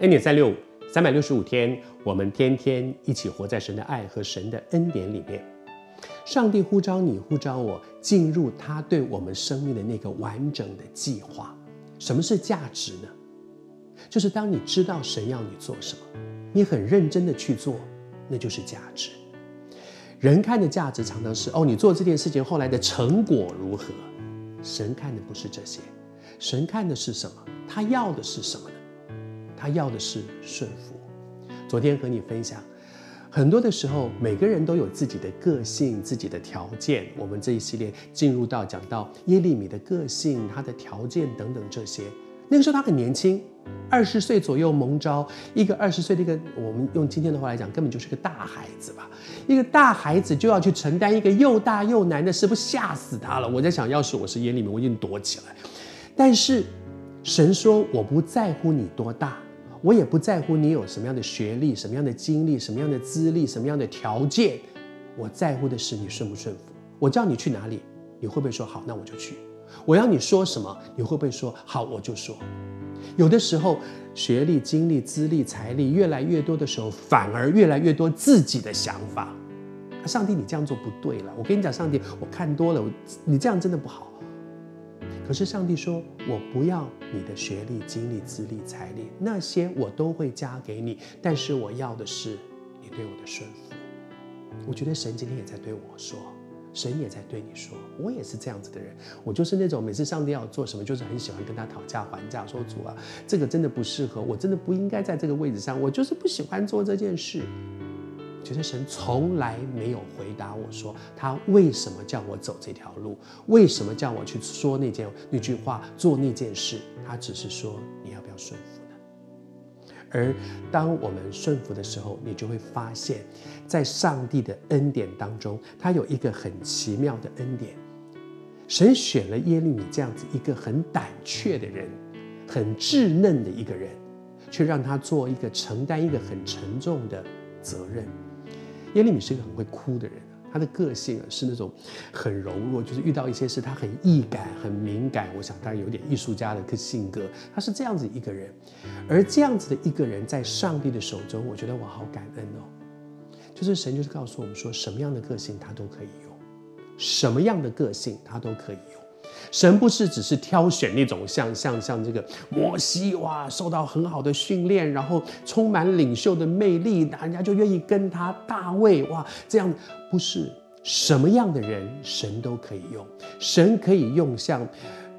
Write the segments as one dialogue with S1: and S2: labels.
S1: 恩典三六五，三百六十五天，我们天天一起活在神的爱和神的恩典里面。上帝呼召你，呼召我，进入他对我们生命的那个完整的计划。什么是价值呢？就是当你知道神要你做什么，你很认真的去做，那就是价值。人看的价值常常是哦，你做这件事情后来的成果如何？神看的不是这些，神看的是什么？他要的是什么？他要的是顺服。昨天和你分享，很多的时候，每个人都有自己的个性、自己的条件。我们这一系列进入到讲到耶利米的个性、他的条件等等这些。那个时候他很年轻，二十岁左右蒙招，一个二十岁的一个，我们用今天的话来讲，根本就是个大孩子吧。一个大孩子就要去承担一个又大又难的事，不吓死他了？我在想，要是我是耶利米，我已经躲起来。但是神说，我不在乎你多大。我也不在乎你有什么样的学历、什么样的经历、什么样的资历、什么样的条件，我在乎的是你顺不顺服。我叫你去哪里，你会不会说好？那我就去。我要你说什么，你会不会说好？我就说。有的时候，学历、经历、资历、财力越来越多的时候，反而越来越多自己的想法。上帝，你这样做不对了。我跟你讲，上帝，我看多了，你这样真的不好。可是上帝说：“我不要你的学历、经历、资历、财力，那些我都会加给你。但是我要的是你对我的顺服。”我觉得神今天也在对我说，神也在对你说，我也是这样子的人。我就是那种每次上帝要做什么，就是很喜欢跟他讨价还价，说主啊，这个真的不适合，我真的不应该在这个位置上，我就是不喜欢做这件事。觉得神从来没有回答我说，他为什么叫我走这条路，为什么叫我去说那件那句话，做那件事？他只是说，你要不要顺服呢？而当我们顺服的时候，你就会发现，在上帝的恩典当中，他有一个很奇妙的恩典。神选了耶利米这样子一个很胆怯的人，很稚嫩的一个人，却让他做一个承担一个很沉重的责任。耶利米是一个很会哭的人，他的个性啊是那种很柔弱，就是遇到一些事他很易感、很敏感。我想他有点艺术家的个性格，他是这样子一个人。而这样子的一个人，在上帝的手中，我觉得我好感恩哦。就是神就是告诉我们说，什么样的个性他都可以用，什么样的个性他都可以用。神不是只是挑选那种像像像这个摩西哇，受到很好的训练，然后充满领袖的魅力，人家就愿意跟他。大卫哇，这样不是什么样的人，神都可以用。神可以用像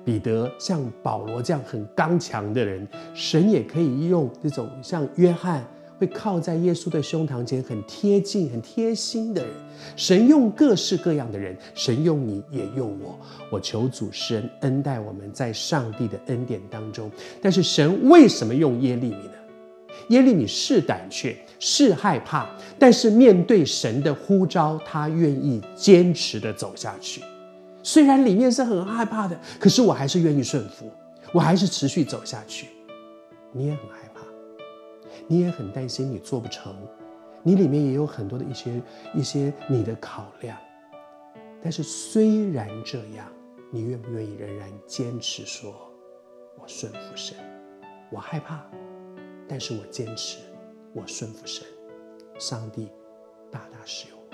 S1: 彼得、像保罗这样很刚强的人，神也可以用这种像约翰。会靠在耶稣的胸膛前，很贴近、很贴心的人。神用各式各样的人，神用你也用我。我求主施恩恩待我们，在上帝的恩典当中。但是神为什么用耶利米呢？耶利米是胆怯，是害怕，但是面对神的呼召，他愿意坚持的走下去。虽然里面是很害怕的，可是我还是愿意顺服，我还是持续走下去。你也很害怕。你也很担心你做不成，你里面也有很多的一些一些你的考量，但是虽然这样，你愿不愿意仍然坚持说，我顺服神，我害怕，但是我坚持，我顺服神，上帝大大使用。